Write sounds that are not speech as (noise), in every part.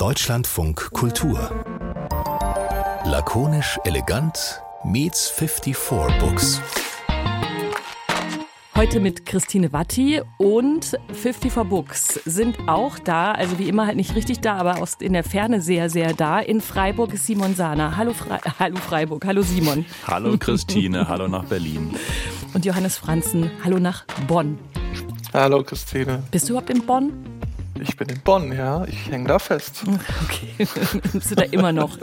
Deutschlandfunk Kultur. Lakonisch elegant meets 54 Books. Heute mit Christine Watti und 54 Books sind auch da, also wie immer halt nicht richtig da, aber aus, in der Ferne sehr, sehr da. In Freiburg ist Simon Sahner. Hallo, Fre (laughs) hallo Freiburg, hallo Simon. Hallo Christine, hallo nach Berlin. Und Johannes Franzen, hallo nach Bonn. Hallo Christine. Bist du überhaupt in Bonn? Ich bin in Bonn, ja. Ich hänge da fest. Okay, (laughs) bist du da immer noch?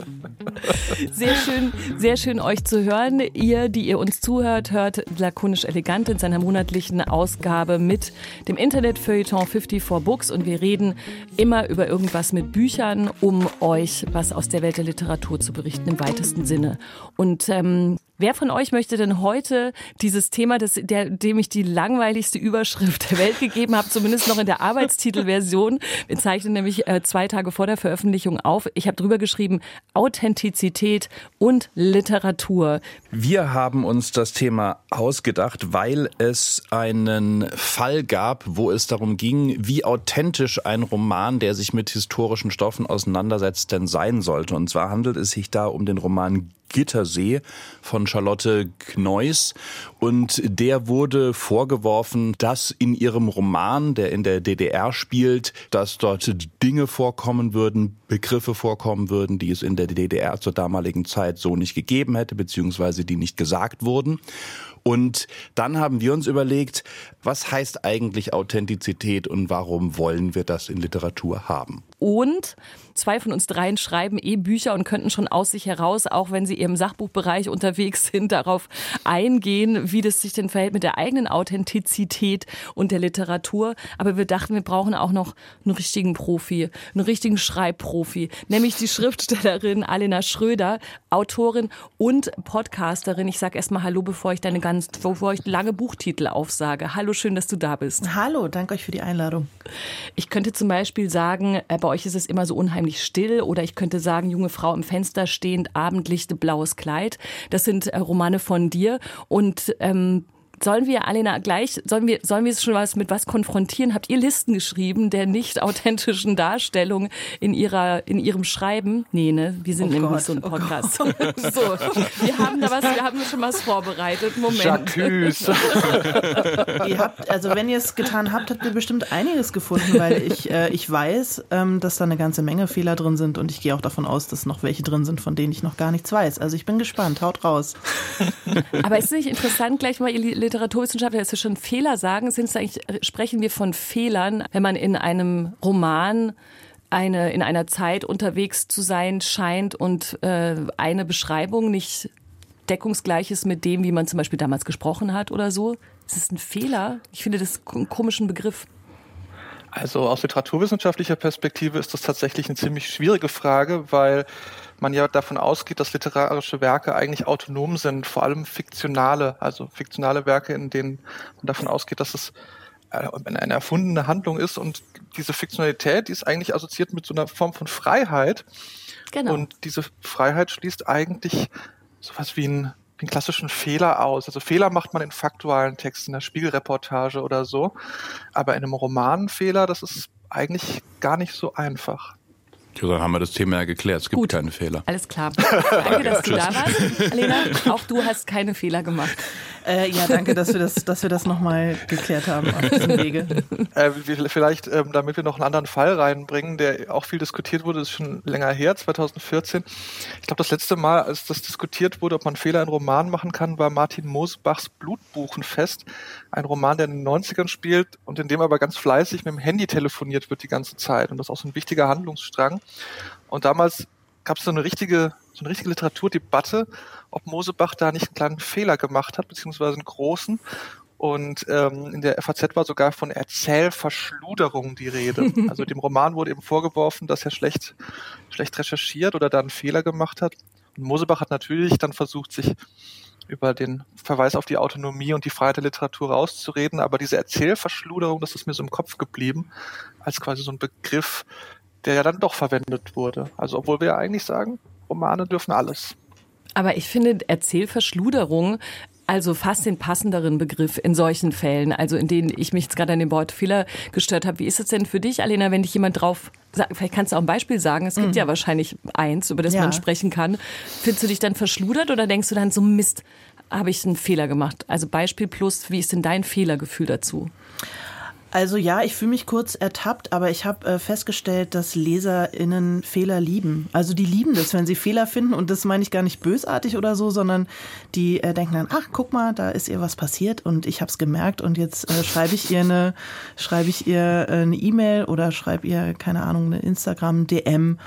Sehr schön, sehr schön euch zu hören. Ihr, die ihr uns zuhört, hört lakonisch elegant in seiner monatlichen Ausgabe mit dem Internetfeuilleton 54 Books und wir reden immer über irgendwas mit Büchern, um euch was aus der Welt der Literatur zu berichten im weitesten Sinne. Und ähm, Wer von euch möchte denn heute dieses Thema, das, der, dem ich die langweiligste Überschrift der Welt gegeben habe, zumindest noch in der Arbeitstitelversion, wir zeichnen nämlich äh, zwei Tage vor der Veröffentlichung auf. Ich habe drüber geschrieben, Authentizität und Literatur. Wir haben uns das Thema ausgedacht, weil es einen Fall gab, wo es darum ging, wie authentisch ein Roman, der sich mit historischen Stoffen auseinandersetzt, denn sein sollte. Und zwar handelt es sich da um den Roman Gittersee von Charlotte Kneuss. Und der wurde vorgeworfen, dass in ihrem Roman, der in der DDR spielt, dass dort Dinge vorkommen würden, Begriffe vorkommen würden, die es in der DDR zur damaligen Zeit so nicht gegeben hätte, beziehungsweise die nicht gesagt wurden. Und dann haben wir uns überlegt, was heißt eigentlich Authentizität und warum wollen wir das in Literatur haben? Und zwei von uns dreien schreiben eh Bücher und könnten schon aus sich heraus, auch wenn sie im Sachbuchbereich unterwegs sind, darauf eingehen, wie das sich denn verhält mit der eigenen Authentizität und der Literatur. Aber wir dachten, wir brauchen auch noch einen richtigen Profi, einen richtigen Schreibprofi, nämlich die Schriftstellerin Alena Schröder, Autorin und Podcasterin. Ich sage erstmal Hallo, bevor ich deine ganz, bevor ich lange Buchtitel aufsage. Hallo, schön, dass du da bist. Hallo, danke euch für die Einladung. Ich könnte zum Beispiel sagen, äh, bei euch ist es immer so unheimlich still oder ich könnte sagen, junge Frau im Fenster stehend, Abendlicht, blaues Kleid. Das sind äh, Romane von dir und ähm, Sollen wir, Alena, gleich, sollen wir, sollen wir es schon was mit was konfrontieren? Habt ihr Listen geschrieben der nicht authentischen Darstellung in ihrer, in ihrem Schreiben? Nee, ne? Wir sind oh nämlich Gott, so ein oh Podcast. Oh (laughs) so, wir haben da was, wir haben schon was vorbereitet. Moment. Jacques. (laughs) ihr habt, also wenn ihr es getan habt, habt ihr bestimmt einiges gefunden, weil ich, äh, ich weiß, ähm, dass da eine ganze Menge Fehler drin sind und ich gehe auch davon aus, dass noch welche drin sind, von denen ich noch gar nichts weiß. Also ich bin gespannt. Haut raus. Aber ist es nicht interessant, gleich mal, ihr Literaturwissenschaftler jetzt schon Fehler sagen, sind es eigentlich, sprechen wir von Fehlern, wenn man in einem Roman eine, in einer Zeit unterwegs zu sein scheint und äh, eine Beschreibung nicht deckungsgleich ist mit dem, wie man zum Beispiel damals gesprochen hat oder so? Ist es ein Fehler? Ich finde das einen komischen Begriff. Also aus literaturwissenschaftlicher Perspektive ist das tatsächlich eine ziemlich schwierige Frage, weil man ja davon ausgeht, dass literarische Werke eigentlich autonom sind, vor allem fiktionale, also fiktionale Werke, in denen man davon ausgeht, dass es äh, eine erfundene Handlung ist und diese Fiktionalität, die ist eigentlich assoziiert mit so einer Form von Freiheit. Genau. Und diese Freiheit schließt eigentlich sowas wie einen, einen klassischen Fehler aus. Also Fehler macht man in faktualen Texten, in der Spiegelreportage oder so. Aber in einem Romanfehler, das ist eigentlich gar nicht so einfach. Ja, dann haben wir das Thema ja geklärt. Es gibt Gut. keine Fehler. Alles klar. Danke, (laughs) dass du da warst, Alena. Auch du hast keine Fehler gemacht. Äh, ja, danke, dass wir das, dass wir das nochmal geklärt haben auf diesem Wege. Äh, vielleicht, ähm, damit wir noch einen anderen Fall reinbringen, der auch viel diskutiert wurde, ist schon länger her, 2014. Ich glaube, das letzte Mal, als das diskutiert wurde, ob man Fehler in Roman machen kann, war Martin Mosbachs Blutbuchenfest. Ein Roman, der in den 90ern spielt und in dem aber ganz fleißig mit dem Handy telefoniert wird die ganze Zeit. Und das ist auch so ein wichtiger Handlungsstrang. Und damals gab es so eine richtige, so eine richtige Literaturdebatte, ob Mosebach da nicht einen kleinen Fehler gemacht hat, beziehungsweise einen großen. Und ähm, in der FAZ war sogar von Erzählverschluderung die Rede. (laughs) Also dem Roman wurde eben vorgeworfen, dass er schlecht, schlecht recherchiert oder da einen Fehler gemacht hat. Und Mosebach hat natürlich dann versucht, sich über den Verweis auf die Autonomie und die Freiheit der Literatur rauszureden, aber diese Erzählverschluderung, das ist mir so im Kopf geblieben, als quasi so ein Begriff, der ja dann doch verwendet wurde. Also obwohl wir ja eigentlich sagen, Romane dürfen alles. Aber ich finde Erzählverschluderung also fast den passenderen Begriff in solchen Fällen, also in denen ich mich jetzt gerade an dem Wort Fehler gestört habe. Wie ist es denn für dich, Alena, wenn dich jemand drauf vielleicht kannst du auch ein Beispiel sagen, es gibt mhm. ja wahrscheinlich eins, über das ja. man sprechen kann. Findest du dich dann verschludert oder denkst du dann so Mist, habe ich einen Fehler gemacht? Also Beispiel plus, wie ist denn dein Fehlergefühl dazu? Also ja, ich fühle mich kurz ertappt, aber ich habe äh, festgestellt, dass LeserInnen Fehler lieben. Also die lieben das, wenn sie Fehler finden und das meine ich gar nicht bösartig oder so, sondern die äh, denken dann, ach guck mal, da ist ihr was passiert und ich habe es gemerkt und jetzt äh, schreibe ich ihr eine, schreibe ich ihr äh, eine E-Mail oder schreibe ihr keine Ahnung eine Instagram DM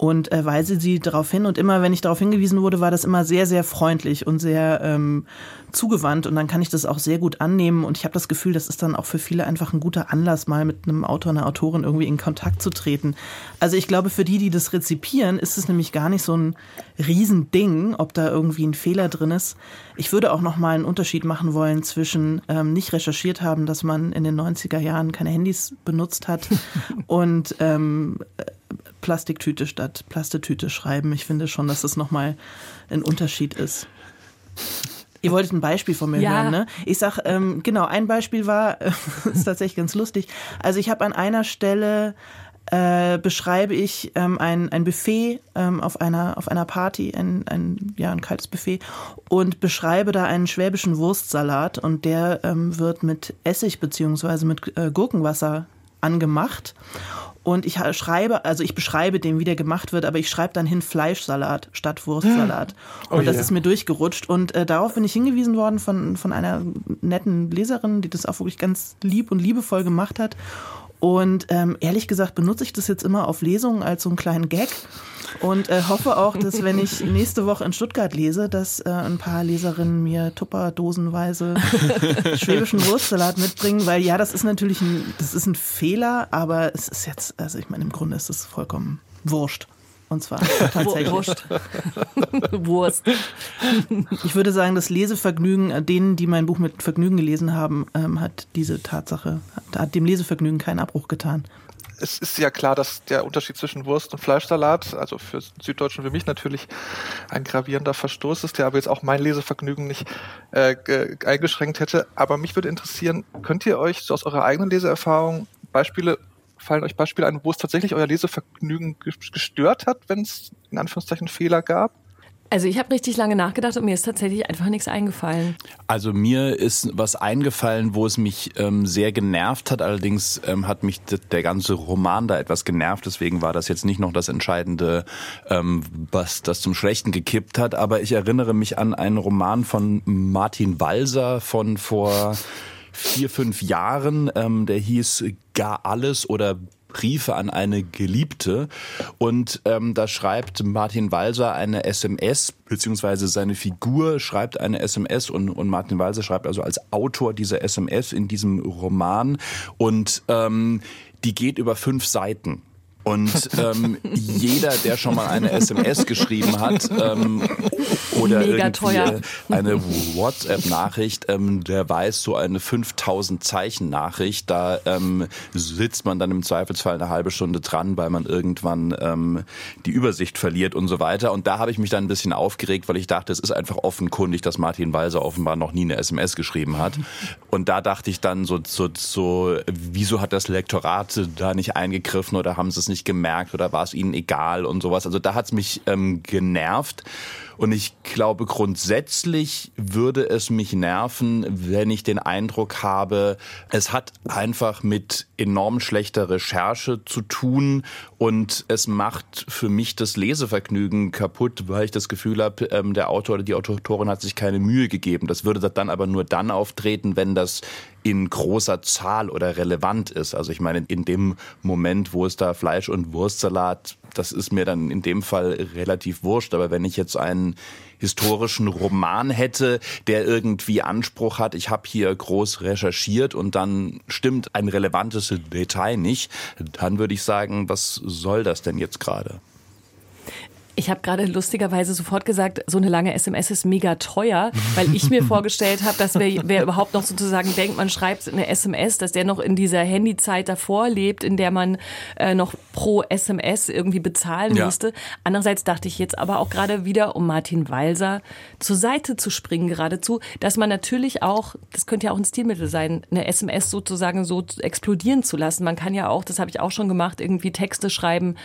und äh, weise sie darauf hin. Und immer, wenn ich darauf hingewiesen wurde, war das immer sehr, sehr freundlich und sehr ähm, zugewandt. Und dann kann ich das auch sehr gut annehmen. Und ich habe das Gefühl, das ist dann auch für viele einfach ein guter Anlass, mal mit einem Autor, einer Autorin irgendwie in Kontakt zu treten. Also ich glaube, für die, die das rezipieren, ist es nämlich gar nicht so ein Riesending, ob da irgendwie ein Fehler drin ist. Ich würde auch noch mal einen Unterschied machen wollen zwischen ähm, nicht recherchiert haben, dass man in den 90er Jahren keine Handys benutzt hat (laughs) und ähm, Plastiktüte statt Plastetüte schreiben. Ich finde schon, dass das nochmal ein Unterschied ist. Ihr wolltet ein Beispiel von mir ja. hören, ne? Ich sag, ähm, genau, ein Beispiel war, äh, (laughs) ist tatsächlich ganz lustig. Also ich habe an einer Stelle äh, beschreibe ich ähm, ein, ein Buffet ähm, auf, einer, auf einer Party, ein, ein, ja, ein kaltes Buffet, und beschreibe da einen schwäbischen Wurstsalat und der ähm, wird mit Essig beziehungsweise mit äh, Gurkenwasser angemacht. Und ich schreibe, also ich beschreibe dem, wie der gemacht wird, aber ich schreibe dann hin Fleischsalat statt Wurstsalat. (gasps) Oh und das yeah. ist mir durchgerutscht. Und äh, darauf bin ich hingewiesen worden von, von einer netten Leserin, die das auch wirklich ganz lieb und liebevoll gemacht hat. Und ähm, ehrlich gesagt benutze ich das jetzt immer auf Lesungen als so einen kleinen Gag und äh, hoffe auch, dass wenn ich nächste Woche in Stuttgart lese, dass äh, ein paar Leserinnen mir Tupperdosenweise (laughs) schwäbischen Wurstsalat mitbringen, weil ja, das ist natürlich ein, das ist ein Fehler, aber es ist jetzt, also ich meine, im Grunde ist es vollkommen wurscht. Und zwar (laughs) tatsächlich. Wurst. (laughs) Wurst. Ich würde sagen, das Lesevergnügen, äh, denen, die mein Buch mit Vergnügen gelesen haben, ähm, hat diese Tatsache, hat dem Lesevergnügen keinen Abbruch getan. Es ist ja klar, dass der Unterschied zwischen Wurst und Fleischsalat, also für Süddeutschen wie mich natürlich ein gravierender Verstoß ist, der aber jetzt auch mein Lesevergnügen nicht äh, eingeschränkt hätte. Aber mich würde interessieren, könnt ihr euch so aus eurer eigenen Leseerfahrung Beispiele fallen euch Beispiele ein, wo es tatsächlich euer Lesevergnügen gestört hat, wenn es in Anführungszeichen Fehler gab? Also ich habe richtig lange nachgedacht und mir ist tatsächlich einfach nichts eingefallen. Also mir ist was eingefallen, wo es mich ähm, sehr genervt hat. Allerdings ähm, hat mich der ganze Roman da etwas genervt. Deswegen war das jetzt nicht noch das Entscheidende, ähm, was das zum Schlechten gekippt hat. Aber ich erinnere mich an einen Roman von Martin Walser von vor vier, fünf Jahren. Ähm, der hieß Gar alles oder Briefe an eine Geliebte. Und ähm, da schreibt Martin Walser eine SMS, beziehungsweise seine Figur schreibt eine SMS und, und Martin Walser schreibt also als Autor dieser SMS in diesem Roman. Und ähm, die geht über fünf Seiten. Und ähm, jeder, der schon mal eine SMS geschrieben hat ähm, oder Mega irgendwie teuer. eine WhatsApp-Nachricht, ähm, der weiß, so eine 5000 Zeichen-Nachricht, da ähm, sitzt man dann im Zweifelsfall eine halbe Stunde dran, weil man irgendwann ähm, die Übersicht verliert und so weiter. Und da habe ich mich dann ein bisschen aufgeregt, weil ich dachte, es ist einfach offenkundig, dass Martin Walser offenbar noch nie eine SMS geschrieben hat. Und da dachte ich dann so, so, so wieso hat das Lektorat da nicht eingegriffen oder haben sie es nicht gemerkt oder war es ihnen egal und sowas. Also da hat es mich ähm, genervt. Und ich glaube, grundsätzlich würde es mich nerven, wenn ich den Eindruck habe, es hat einfach mit enorm schlechter Recherche zu tun und es macht für mich das Lesevergnügen kaputt, weil ich das Gefühl habe, ähm, der Autor oder die Autorin hat sich keine Mühe gegeben. Das würde dann aber nur dann auftreten, wenn das in großer Zahl oder relevant ist. Also ich meine, in dem Moment, wo es da Fleisch und Wurstsalat das ist mir dann in dem Fall relativ wurscht. Aber wenn ich jetzt einen historischen Roman hätte, der irgendwie Anspruch hat, ich habe hier groß recherchiert und dann stimmt ein relevantes Detail nicht, dann würde ich sagen, was soll das denn jetzt gerade? Ich habe gerade lustigerweise sofort gesagt, so eine lange SMS ist mega teuer, weil ich mir (laughs) vorgestellt habe, dass wer, wer überhaupt noch sozusagen denkt, man schreibt eine SMS, dass der noch in dieser Handyzeit davor lebt, in der man äh, noch pro SMS irgendwie bezahlen ja. musste. Andererseits dachte ich jetzt aber auch gerade wieder, um Martin Walser zur Seite zu springen geradezu, dass man natürlich auch, das könnte ja auch ein Stilmittel sein, eine SMS sozusagen so explodieren zu lassen. Man kann ja auch, das habe ich auch schon gemacht, irgendwie Texte schreiben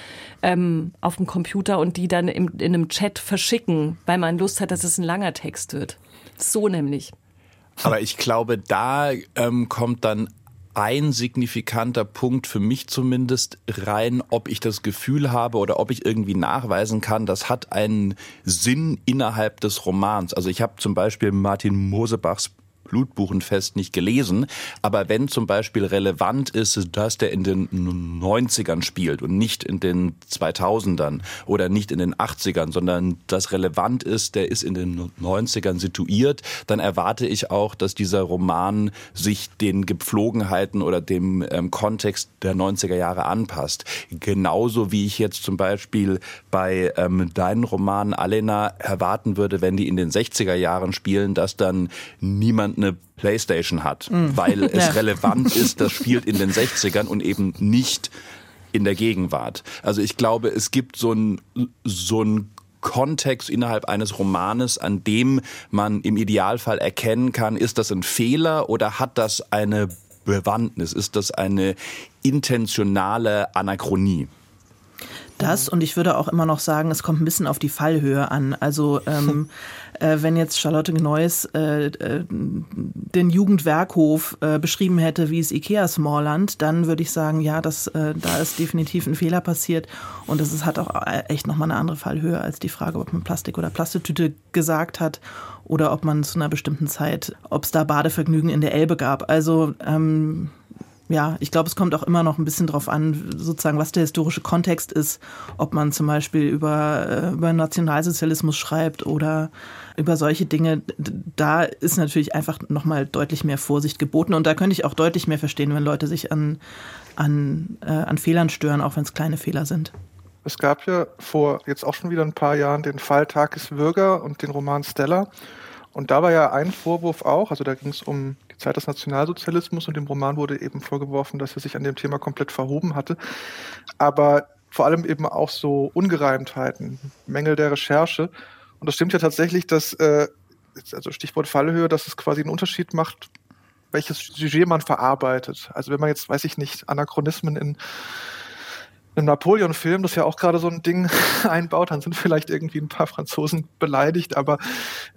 ähm, auf dem Computer und die dann dann im, in einem Chat verschicken, weil man Lust hat, dass es ein langer Text wird. So nämlich. Aber ich glaube, da ähm, kommt dann ein signifikanter Punkt für mich zumindest rein, ob ich das Gefühl habe oder ob ich irgendwie nachweisen kann, das hat einen Sinn innerhalb des Romans. Also ich habe zum Beispiel Martin Mosebachs Blutbuchenfest nicht gelesen. Aber wenn zum Beispiel relevant ist, dass der in den 90ern spielt und nicht in den 2000ern oder nicht in den 80ern, sondern das relevant ist, der ist in den 90ern situiert, dann erwarte ich auch, dass dieser Roman sich den Gepflogenheiten oder dem ähm, Kontext der 90er Jahre anpasst. Genauso wie ich jetzt zum Beispiel bei ähm, deinen Romanen Alena erwarten würde, wenn die in den 60er Jahren spielen, dass dann niemand eine Playstation hat, mhm. weil (laughs) es ja. relevant ist, das (laughs) spielt in den 60ern und eben nicht in der Gegenwart. Also ich glaube, es gibt so ein, so ein Kontext innerhalb eines Romanes, an dem man im Idealfall erkennen kann, ist das ein Fehler oder hat das eine Bewandtnis? Ist das eine intentionale Anachronie? Das und ich würde auch immer noch sagen, es kommt ein bisschen auf die Fallhöhe an. Also ähm, (laughs) äh, wenn jetzt Charlotte Neuss äh, äh, den Jugendwerkhof äh, beschrieben hätte, wie es Ikea Smallland, dann würde ich sagen, ja, das, äh, da ist definitiv ein Fehler passiert und es hat auch äh, echt nochmal eine andere Fallhöhe als die Frage, ob man Plastik oder Plastetüte gesagt hat oder ob man zu einer bestimmten Zeit, ob es da Badevergnügen in der Elbe gab. Also ähm, ja, ich glaube, es kommt auch immer noch ein bisschen drauf an, sozusagen, was der historische Kontext ist, ob man zum Beispiel über, äh, über Nationalsozialismus schreibt oder über solche Dinge. Da ist natürlich einfach nochmal deutlich mehr Vorsicht geboten. Und da könnte ich auch deutlich mehr verstehen, wenn Leute sich an, an, äh, an Fehlern stören, auch wenn es kleine Fehler sind. Es gab ja vor jetzt auch schon wieder ein paar Jahren den Fall Takis Würger und den Roman Stella. Und da war ja ein Vorwurf auch, also da ging es um die Zeit des Nationalsozialismus und dem Roman wurde eben vorgeworfen, dass er sich an dem Thema komplett verhoben hatte. Aber vor allem eben auch so Ungereimtheiten, Mängel der Recherche. Und das stimmt ja tatsächlich, dass, äh, also Stichwort Fallhöhe, dass es quasi einen Unterschied macht, welches Sujet man verarbeitet. Also wenn man jetzt, weiß ich nicht, Anachronismen in einem Napoleon-Film, das ja auch gerade so ein Ding (laughs) einbaut, dann sind vielleicht irgendwie ein paar Franzosen beleidigt, aber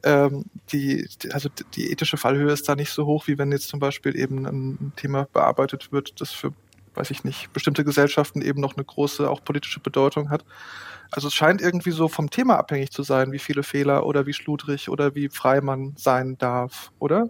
ähm, die, also die ethische Fallhöhe ist da nicht so hoch, wie wenn jetzt zum Beispiel eben ein Thema bearbeitet wird, das für, weiß ich nicht, bestimmte Gesellschaften eben noch eine große, auch politische Bedeutung hat. Also es scheint irgendwie so vom Thema abhängig zu sein, wie viele Fehler oder wie schludrig oder wie frei man sein darf, oder?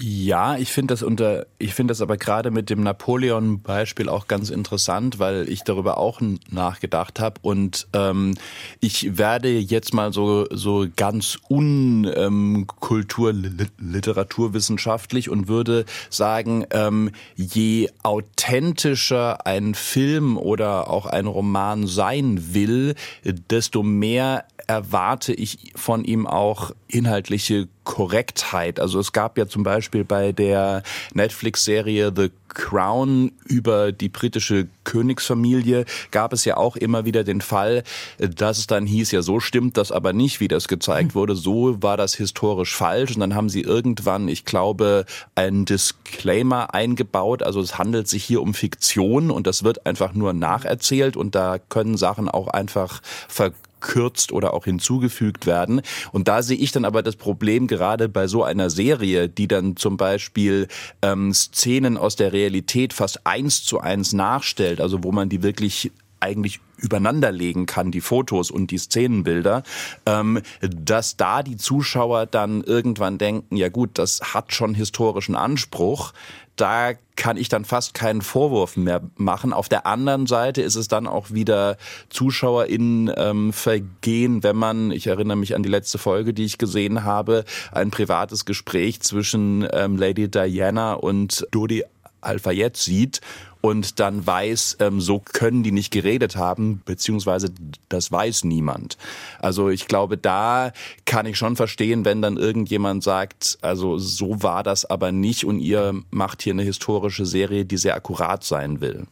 Ja, ich finde das unter, ich finde das aber gerade mit dem Napoleon-Beispiel auch ganz interessant, weil ich darüber auch nachgedacht habe und ähm, ich werde jetzt mal so so ganz unkulturliteraturwissenschaftlich ähm, und würde sagen, ähm, je authentischer ein Film oder auch ein Roman sein will, desto mehr erwarte ich von ihm auch inhaltliche Korrektheit. Also es gab ja zum Beispiel bei der Netflix-Serie The Crown über die britische Königsfamilie gab es ja auch immer wieder den Fall, dass es dann hieß, ja so stimmt das aber nicht, wie das gezeigt wurde. So war das historisch falsch. Und dann haben sie irgendwann, ich glaube, einen Disclaimer eingebaut. Also es handelt sich hier um Fiktion und das wird einfach nur nacherzählt und da können Sachen auch einfach ver gekürzt oder auch hinzugefügt werden. Und da sehe ich dann aber das Problem gerade bei so einer Serie, die dann zum Beispiel ähm, Szenen aus der Realität fast eins zu eins nachstellt, also wo man die wirklich eigentlich übereinanderlegen kann, die Fotos und die Szenenbilder, ähm, dass da die Zuschauer dann irgendwann denken, ja gut, das hat schon historischen Anspruch, da kann ich dann fast keinen Vorwurf mehr machen. Auf der anderen Seite ist es dann auch wieder ZuschauerInnen ähm, vergehen, wenn man, ich erinnere mich an die letzte Folge, die ich gesehen habe, ein privates Gespräch zwischen ähm, Lady Diana und Dodi Al-Fayed sieht und dann weiß, ähm, so können die nicht geredet haben, beziehungsweise das weiß niemand. Also ich glaube, da kann ich schon verstehen, wenn dann irgendjemand sagt, also so war das aber nicht und ihr macht hier eine historische Serie, die sehr akkurat sein will.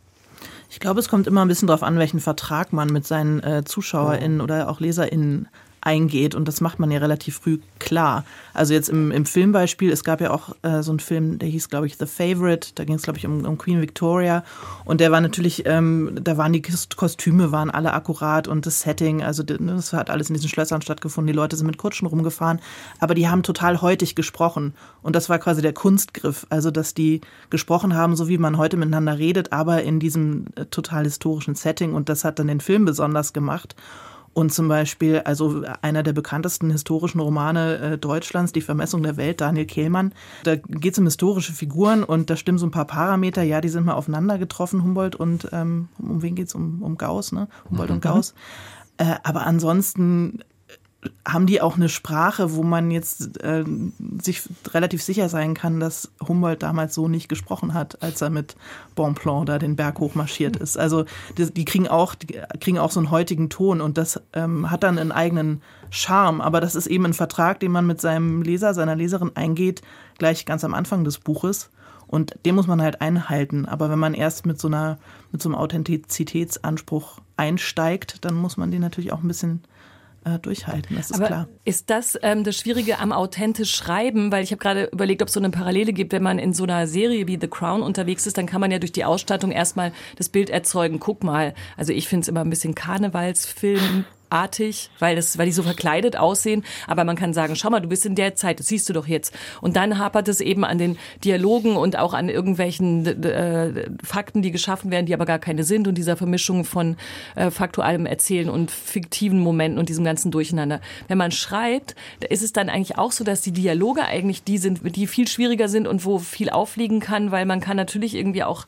Ich glaube, es kommt immer ein bisschen darauf an, welchen Vertrag man mit seinen äh, ZuschauerInnen oder auch LeserInnen eingeht. Und das macht man ja relativ früh klar. Also jetzt im, im Filmbeispiel, es gab ja auch äh, so einen Film, der hieß, glaube ich, The Favorite. Da ging es, glaube ich, um, um Queen Victoria. Und der war natürlich, ähm, da waren die Kostüme, waren alle akkurat und das Setting, also das hat alles in diesen Schlössern stattgefunden. Die Leute sind mit Kutschen rumgefahren. Aber die haben total heutig gesprochen. Und das war quasi der Kunstgriff. Also, dass die gesprochen haben, so wie man heute miteinander redet, aber in diesem äh, total historischen Setting. Und das hat dann den Film besonders gemacht. Und zum Beispiel, also einer der bekanntesten historischen Romane äh, Deutschlands, Die Vermessung der Welt, Daniel Kehlmann. Da geht es um historische Figuren und da stimmen so ein paar Parameter. Ja, die sind mal aufeinander getroffen, Humboldt und ähm, um wen geht's? Um, um Gauss, ne? Humboldt mhm. und Gauss. Äh, aber ansonsten haben die auch eine Sprache, wo man jetzt äh, sich relativ sicher sein kann, dass Humboldt damals so nicht gesprochen hat, als er mit Bonpland da den Berg hochmarschiert ist. Also die, die kriegen auch, die kriegen auch so einen heutigen Ton und das ähm, hat dann einen eigenen Charme. Aber das ist eben ein Vertrag, den man mit seinem Leser, seiner Leserin eingeht, gleich ganz am Anfang des Buches. Und den muss man halt einhalten. Aber wenn man erst mit so einer, mit so einem Authentizitätsanspruch einsteigt, dann muss man den natürlich auch ein bisschen äh, durchhalten, das ist Aber klar. Ist das ähm, das Schwierige am authentisch Schreiben? Weil ich habe gerade überlegt, ob es so eine Parallele gibt, wenn man in so einer Serie wie The Crown unterwegs ist, dann kann man ja durch die Ausstattung erstmal das Bild erzeugen. Guck mal, also ich finde es immer ein bisschen Karnevalsfilm artig, weil das, weil die so verkleidet aussehen. Aber man kann sagen, schau mal, du bist in der Zeit, das siehst du doch jetzt. Und dann hapert es eben an den Dialogen und auch an irgendwelchen äh, Fakten, die geschaffen werden, die aber gar keine sind und dieser Vermischung von äh, faktuellem Erzählen und fiktiven Momenten und diesem ganzen Durcheinander. Wenn man schreibt, ist es dann eigentlich auch so, dass die Dialoge eigentlich die sind, die viel schwieriger sind und wo viel aufliegen kann, weil man kann natürlich irgendwie auch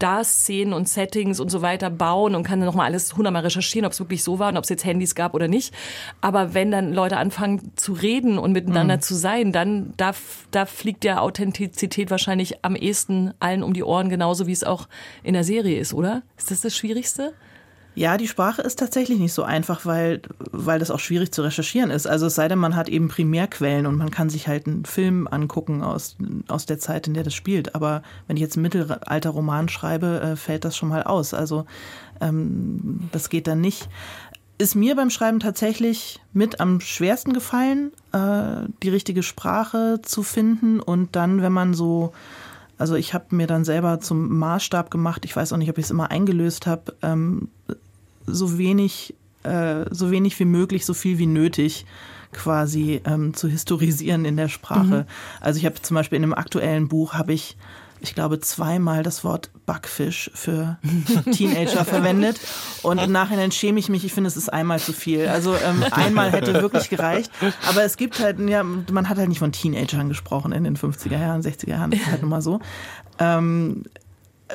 da Szenen und Settings und so weiter bauen und kann dann nochmal alles hundertmal recherchieren, ob es wirklich so war und ob es jetzt Handys gab oder nicht. Aber wenn dann Leute anfangen zu reden und miteinander mhm. zu sein, dann da, da fliegt ja Authentizität wahrscheinlich am ehesten allen um die Ohren, genauso wie es auch in der Serie ist, oder? Ist das das Schwierigste? Ja, die Sprache ist tatsächlich nicht so einfach, weil, weil das auch schwierig zu recherchieren ist. Also es sei denn, man hat eben Primärquellen und man kann sich halt einen Film angucken aus, aus der Zeit, in der das spielt. Aber wenn ich jetzt einen Mittelalter-Roman schreibe, äh, fällt das schon mal aus. Also ähm, das geht dann nicht. Ist mir beim Schreiben tatsächlich mit am schwersten gefallen, äh, die richtige Sprache zu finden und dann, wenn man so also ich habe mir dann selber zum Maßstab gemacht, ich weiß auch nicht, ob ich es immer eingelöst habe, ähm, so wenig, äh, so wenig wie möglich, so viel wie nötig quasi ähm, zu historisieren in der Sprache. Mhm. Also ich habe zum Beispiel in einem aktuellen Buch habe ich ich glaube, zweimal das Wort Backfisch für Teenager (laughs) verwendet. Und im Nachhinein schäme ich mich, ich finde, es ist einmal zu viel. Also ähm, einmal hätte wirklich gereicht. Aber es gibt halt, ja, man hat halt nicht von Teenagern gesprochen in den 50er Jahren, 60er Jahren, das ist halt nun mal so. Ähm,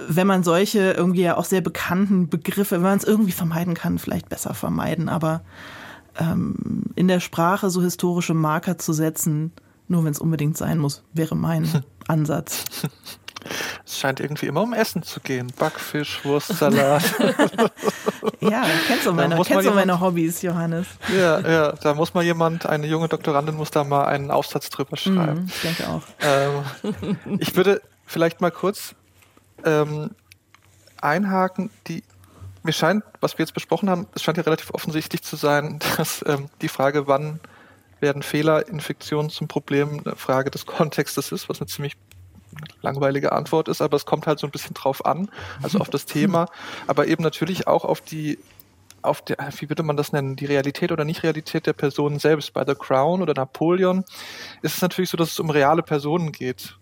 wenn man solche irgendwie ja auch sehr bekannten Begriffe, wenn man es irgendwie vermeiden kann, vielleicht besser vermeiden. Aber ähm, in der Sprache so historische Marker zu setzen, nur wenn es unbedingt sein muss, wäre mein (laughs) Ansatz. Es scheint irgendwie immer um Essen zu gehen. Backfisch, Wurstsalat. (laughs) ja, kennst du meine, kennst du meine Hobbys, Johannes. Ja, ja, da muss mal jemand, eine junge Doktorandin muss da mal einen Aufsatz drüber schreiben. Mm, ich denke auch. Ähm, ich würde vielleicht mal kurz ähm, einhaken, die mir scheint, was wir jetzt besprochen haben, es scheint ja relativ offensichtlich zu sein, (laughs) dass ähm, die Frage, wann werden Fehler in Fiktion zum Problem, eine Frage des Kontextes ist, was eine ziemlich langweilige Antwort ist, aber es kommt halt so ein bisschen drauf an, also auf das (laughs) Thema, aber eben natürlich auch auf die auf der, wie würde man das nennen, die Realität oder Nicht-Realität der Personen selbst. Bei The Crown oder Napoleon ist es natürlich so, dass es um reale Personen geht.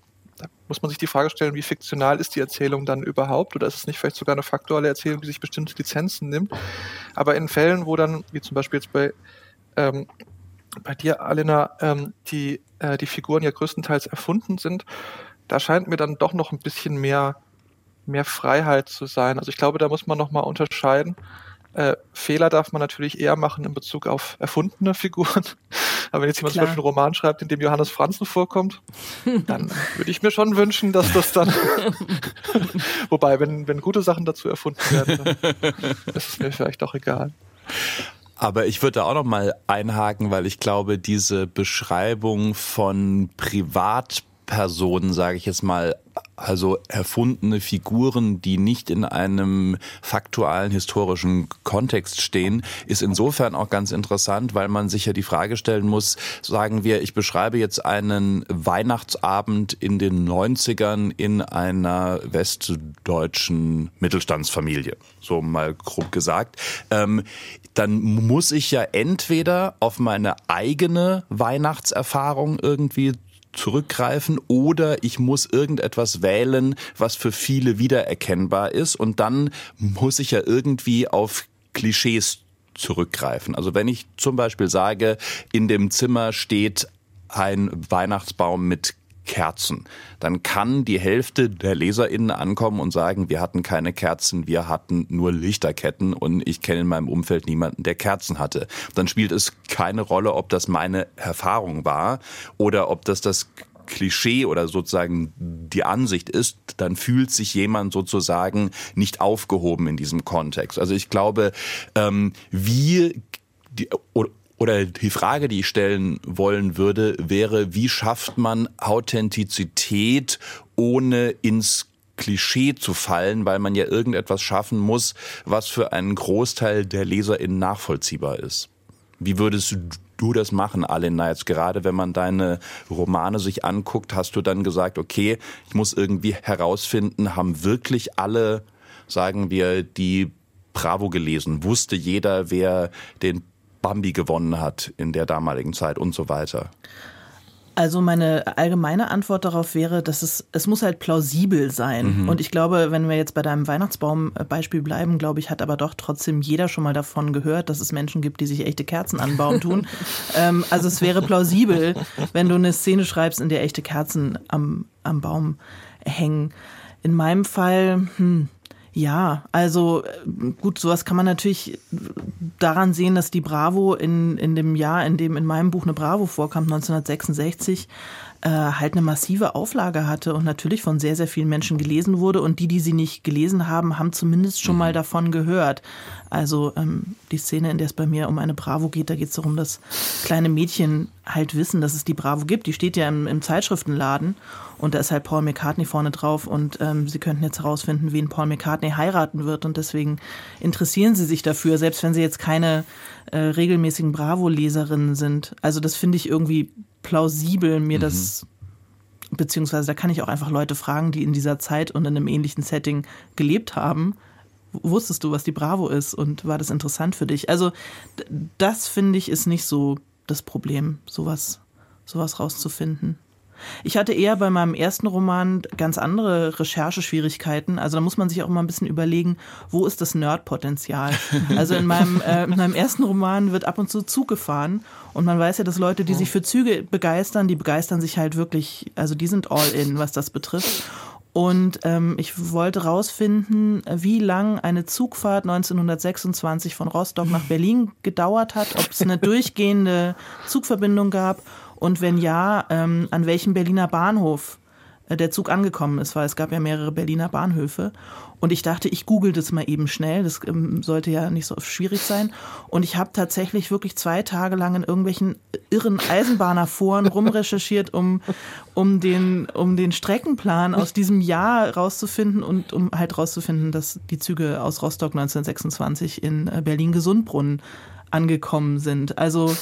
Da muss man sich die Frage stellen, wie fiktional ist die Erzählung dann überhaupt? Oder ist es nicht vielleicht sogar eine faktuelle Erzählung, die sich bestimmte Lizenzen nimmt? Aber in Fällen, wo dann, wie zum Beispiel jetzt bei, ähm, bei dir, Alena, ähm, die, äh, die Figuren ja größtenteils erfunden sind, da scheint mir dann doch noch ein bisschen mehr, mehr Freiheit zu sein. Also ich glaube, da muss man nochmal unterscheiden. Äh, Fehler darf man natürlich eher machen in Bezug auf erfundene (laughs) Figuren. Aber wenn jetzt jemand Klar. zum Beispiel einen Roman schreibt, in dem Johannes Franzen vorkommt, dann würde ich mir schon wünschen, dass das dann, (laughs) wobei, wenn, wenn gute Sachen dazu erfunden werden, dann ist es mir vielleicht auch egal. Aber ich würde da auch noch mal einhaken, weil ich glaube, diese Beschreibung von Privatpersonen, sage ich jetzt mal, also erfundene Figuren, die nicht in einem faktualen historischen Kontext stehen, ist insofern auch ganz interessant, weil man sich ja die Frage stellen muss, sagen wir, ich beschreibe jetzt einen Weihnachtsabend in den 90ern in einer westdeutschen Mittelstandsfamilie, so mal grob gesagt. Ähm, dann muss ich ja entweder auf meine eigene Weihnachtserfahrung irgendwie zurückgreifen oder ich muss irgendetwas wählen, was für viele wiedererkennbar ist und dann muss ich ja irgendwie auf Klischees zurückgreifen. Also wenn ich zum Beispiel sage, in dem Zimmer steht ein Weihnachtsbaum mit Kerzen. Dann kann die Hälfte der LeserInnen ankommen und sagen, wir hatten keine Kerzen, wir hatten nur Lichterketten und ich kenne in meinem Umfeld niemanden, der Kerzen hatte. Dann spielt es keine Rolle, ob das meine Erfahrung war oder ob das das Klischee oder sozusagen die Ansicht ist, dann fühlt sich jemand sozusagen nicht aufgehoben in diesem Kontext. Also ich glaube, ähm, wie die, oder die Frage, die ich stellen wollen würde, wäre, wie schafft man Authentizität, ohne ins Klischee zu fallen, weil man ja irgendetwas schaffen muss, was für einen Großteil der LeserInnen nachvollziehbar ist. Wie würdest du das machen, Alena? Jetzt gerade, wenn man deine Romane sich anguckt, hast du dann gesagt, okay, ich muss irgendwie herausfinden, haben wirklich alle, sagen wir, die Bravo gelesen? Wusste jeder, wer den Bambi gewonnen hat in der damaligen Zeit und so weiter? Also meine allgemeine Antwort darauf wäre, dass es, es muss halt plausibel sein. Mhm. Und ich glaube, wenn wir jetzt bei deinem Weihnachtsbaum-Beispiel bleiben, glaube ich, hat aber doch trotzdem jeder schon mal davon gehört, dass es Menschen gibt, die sich echte Kerzen an Baum tun. (laughs) ähm, also es wäre plausibel, wenn du eine Szene schreibst, in der echte Kerzen am, am Baum hängen. In meinem Fall, hm, ja, also äh, gut, sowas kann man natürlich daran sehen, dass die Bravo in, in dem Jahr, in dem in meinem Buch eine Bravo vorkam, 1966, äh, halt eine massive Auflage hatte und natürlich von sehr, sehr vielen Menschen gelesen wurde. Und die, die sie nicht gelesen haben, haben zumindest schon mal mhm. davon gehört. Also ähm, die Szene, in der es bei mir um eine Bravo geht, da geht es darum, dass kleine Mädchen halt wissen, dass es die Bravo gibt. Die steht ja im, im Zeitschriftenladen und da ist halt Paul McCartney vorne drauf und ähm, sie könnten jetzt herausfinden, wen Paul McCartney heiraten wird und deswegen interessieren sie sich dafür, selbst wenn sie jetzt keine äh, regelmäßigen Bravo-Leserinnen sind. Also das finde ich irgendwie plausibel, mir mhm. das beziehungsweise da kann ich auch einfach Leute fragen, die in dieser Zeit und in einem ähnlichen Setting gelebt haben. Wusstest du, was die Bravo ist und war das interessant für dich? Also das finde ich ist nicht so das Problem, sowas, sowas rauszufinden. Ich hatte eher bei meinem ersten Roman ganz andere Rechercheschwierigkeiten. Also da muss man sich auch mal ein bisschen überlegen, wo ist das Nerdpotenzial? (laughs) Also in meinem, äh, in meinem ersten Roman wird ab und zu Zug gefahren und man weiß ja, dass Leute, die sich für Züge begeistern, die begeistern sich halt wirklich, also die sind all in, was das betrifft. Und ähm, ich wollte rausfinden, wie lang eine Zugfahrt 1926 von Rostock nach Berlin gedauert hat, ob es eine (laughs) durchgehende Zugverbindung gab und wenn ja, ähm, an welchem Berliner Bahnhof äh, der Zug angekommen ist, weil es gab ja mehrere Berliner Bahnhöfe. Und ich dachte, ich google das mal eben schnell. Das ähm, sollte ja nicht so schwierig sein. Und ich habe tatsächlich wirklich zwei Tage lang in irgendwelchen irren Eisenbahnerforen rumrecherchiert, um, um, den, um den Streckenplan aus diesem Jahr rauszufinden und um halt rauszufinden, dass die Züge aus Rostock 1926 in äh, Berlin-Gesundbrunnen angekommen sind. Also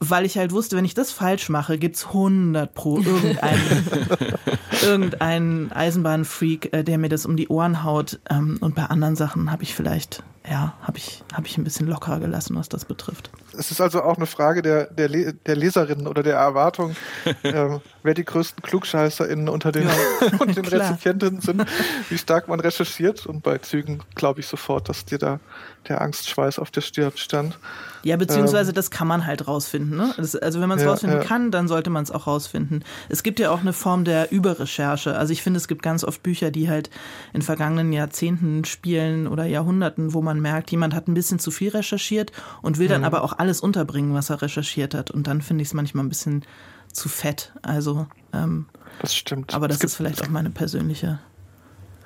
weil ich halt wusste, wenn ich das falsch mache, gibt's 100 pro irgendeinen, (laughs) irgendeinen Eisenbahnfreak, äh, der mir das um die Ohren haut. Ähm, und bei anderen Sachen habe ich vielleicht, ja, habe ich, hab ich ein bisschen lockerer gelassen, was das betrifft. Es ist also auch eine Frage der, der, Le der Leserinnen oder der Erwartung, (laughs) ähm, wer die größten KlugscheißerInnen unter den, ja, (laughs) unter den (laughs) Rezipientinnen sind, wie stark man recherchiert. Und bei Zügen glaube ich sofort, dass dir da der Angstschweiß auf der Stirn stand. Ja, beziehungsweise ähm, das kann man halt rausfinden. Ne? Das, also wenn man es ja, rausfinden ja. kann, dann sollte man es auch rausfinden. Es gibt ja auch eine Form der Überrecherche. Also ich finde, es gibt ganz oft Bücher, die halt in vergangenen Jahrzehnten spielen oder Jahrhunderten, wo man man merkt, jemand hat ein bisschen zu viel recherchiert und will dann mhm. aber auch alles unterbringen, was er recherchiert hat. Und dann finde ich es manchmal ein bisschen zu fett. Also ähm, das stimmt. Aber das ist vielleicht auch meine persönliche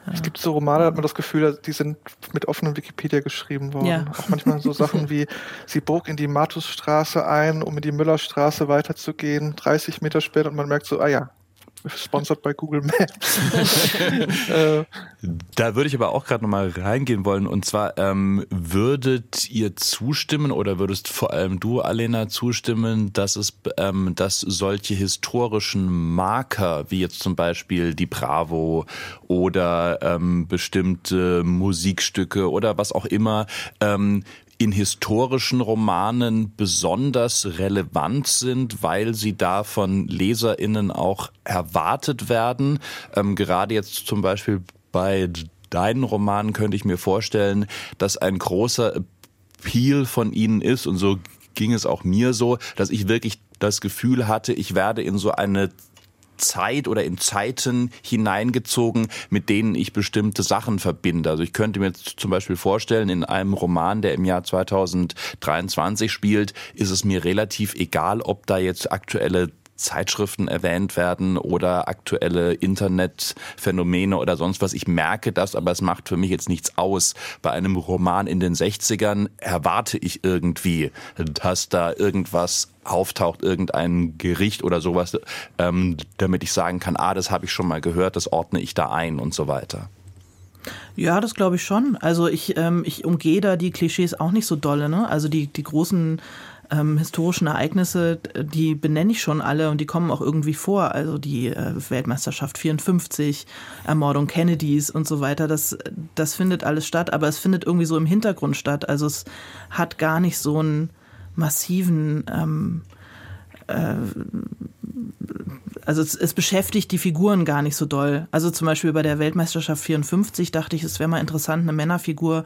ja. Es gibt so Romane, da hat man das Gefühl, die sind mit offenem Wikipedia geschrieben worden. Ja. Auch manchmal so Sachen wie, (laughs) sie bog in die Matusstraße ein, um in die Müllerstraße weiterzugehen, 30 Meter später und man merkt so, ah ja, sponsored bei Google Maps. (laughs) Äh, da würde ich aber auch gerade nochmal reingehen wollen. Und zwar, ähm, würdet ihr zustimmen oder würdest vor allem du, Alena, zustimmen, dass es, ähm, dass solche historischen Marker, wie jetzt zum Beispiel die Bravo oder ähm, bestimmte Musikstücke oder was auch immer, ähm, in historischen Romanen besonders relevant sind, weil sie da von LeserInnen auch erwartet werden. Ähm, gerade jetzt zum Beispiel bei deinen Romanen könnte ich mir vorstellen, dass ein großer Appeal von ihnen ist und so ging es auch mir so, dass ich wirklich das Gefühl hatte, ich werde in so eine Zeit oder in Zeiten hineingezogen, mit denen ich bestimmte Sachen verbinde. Also ich könnte mir jetzt zum Beispiel vorstellen, in einem Roman, der im Jahr 2023 spielt, ist es mir relativ egal, ob da jetzt aktuelle Zeitschriften erwähnt werden oder aktuelle Internetphänomene oder sonst was. Ich merke das, aber es macht für mich jetzt nichts aus. Bei einem Roman in den 60ern erwarte ich irgendwie, dass da irgendwas auftaucht, irgendein Gericht oder sowas, ähm, damit ich sagen kann, ah, das habe ich schon mal gehört, das ordne ich da ein und so weiter. Ja, das glaube ich schon. Also ich, ähm, ich umgehe da die Klischees auch nicht so dolle. Ne? Also die, die großen ähm, historischen Ereignisse, die benenne ich schon alle und die kommen auch irgendwie vor. Also die äh, Weltmeisterschaft 54, Ermordung Kennedys und so weiter. Das, das findet alles statt, aber es findet irgendwie so im Hintergrund statt. Also es hat gar nicht so einen massiven ähm, äh, also es, es, beschäftigt die Figuren gar nicht so doll. Also zum Beispiel bei der Weltmeisterschaft 54 dachte ich, es wäre mal interessant, eine Männerfigur